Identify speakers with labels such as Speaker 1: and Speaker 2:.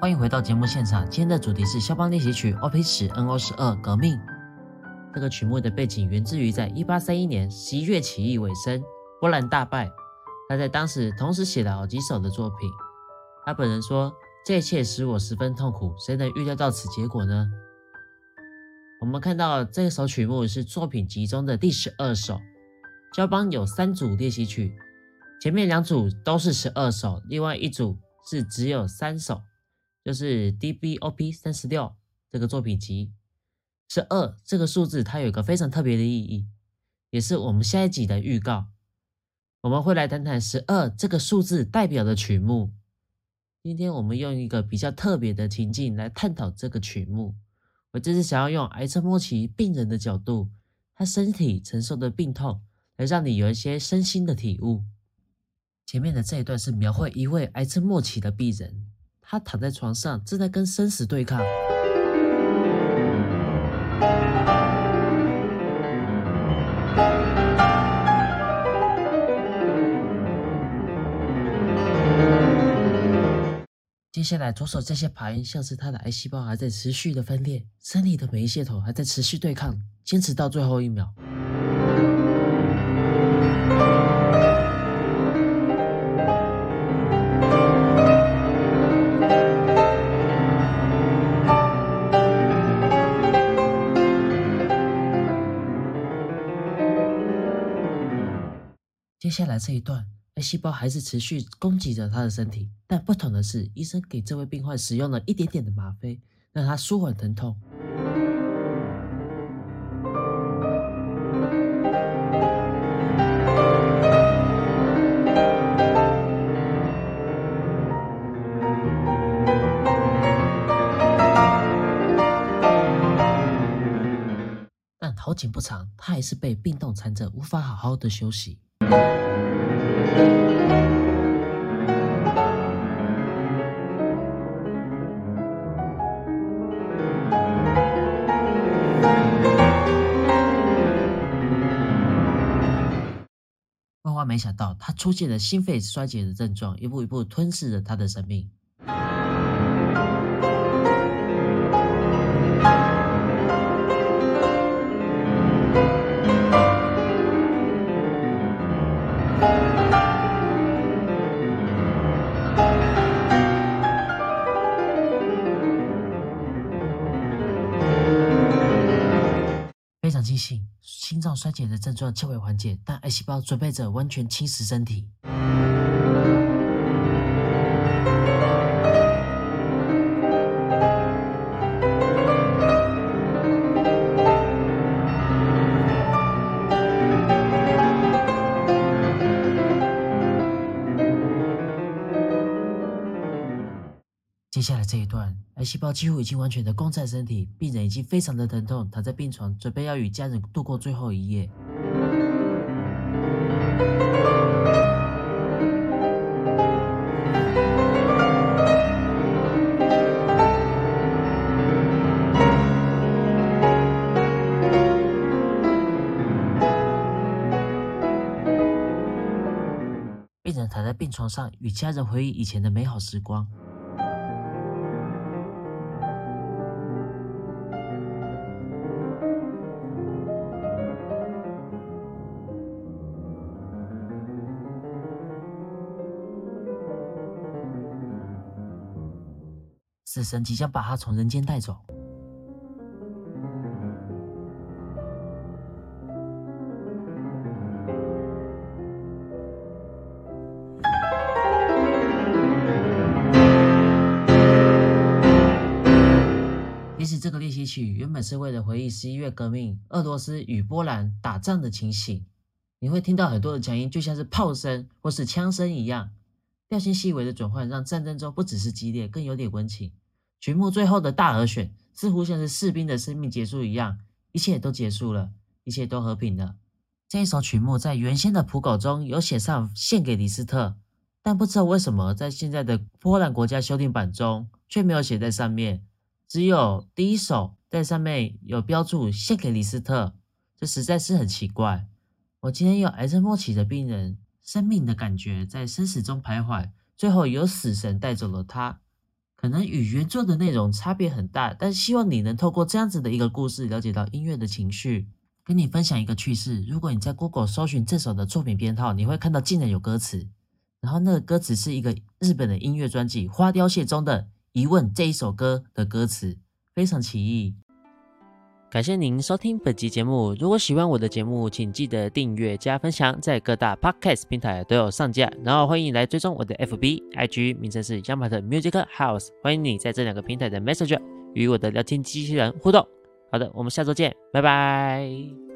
Speaker 1: 欢迎回到节目现场。今天的主题是肖邦练习曲 Op. 十 No. 十二革命。这个曲目的背景源自于在一八三一年十一月起义尾声，波兰大败。他在当时同时写了好几首的作品。他本人说：“这一切使我十分痛苦，谁能预料到此结果呢？”我们看到这首曲目是作品集中的第十二首。肖邦有三组练习曲，前面两组都是十二首，另外一组是只有三首。就是 DBOP 三十六这个作品集，十二这个数字它有一个非常特别的意义，也是我们下一集的预告。我们会来谈谈十二这个数字代表的曲目。今天我们用一个比较特别的情境来探讨这个曲目。我这是想要用癌症末期病人的角度，他身体承受的病痛，来让你有一些身心的体悟。前面的这一段是描绘一位癌症末期的病人。他躺在床上，正在跟生死对抗。接下来，左手这些牌，像是他的癌细胞还在持续的分裂，身体的每一系统还在持续对抗，坚持到最后一秒。接下来这一段，癌细胞还是持续攻击着他的身体，但不同的是，医生给这位病患使用了一点点的吗啡，让他舒缓疼痛。但好景不长，他还是被病痛缠着，无法好好的休息。万万没想到，他出现了心肺衰竭的症状，一步一步吞噬着他的生命。非常庆幸，心脏衰竭的症状较为缓解，但癌细胞准备着完全侵蚀身体。接下来这一段，癌细胞几乎已经完全的攻占身体，病人已经非常的疼痛，躺在病床，准备要与家人度过最后一夜。病人躺在病床上，与家人回忆以前的美好时光。死神即将把他从人间带走。其实这个练习曲原本是为了回忆十一月革命俄罗斯与波兰打仗的情形。你会听到很多的强音，就像是炮声或是枪声一样，调性细微的转换，让战争中不只是激烈，更有点温情。曲目最后的大和弦，似乎像是士兵的生命结束一样，一切都结束了，一切都和平了。这一首曲目在原先的谱稿中有写上献给李斯特，但不知道为什么在现在的波兰国家修订版中却没有写在上面，只有第一首在上面有标注献给李斯特，这实在是很奇怪。我今天有癌症末期的病人，生命的感觉在生死中徘徊，最后由死神带走了他。可能与原作的内容差别很大，但希望你能透过这样子的一个故事，了解到音乐的情绪。跟你分享一个趣事：如果你在 Google 搜寻这首的作品编号，你会看到竟然有歌词，然后那个歌词是一个日本的音乐专辑《花凋谢》中的疑问这一首歌的歌词，非常奇异。感谢您收听本集节目。如果喜欢我的节目，请记得订阅加分享，在各大 Podcast 平台都有上架。然后欢迎来追踪我的 FB、IG，名称是 Yamart Music House。欢迎你在这两个平台的 Messenger 与我的聊天机器人互动。好的，我们下周见，拜拜。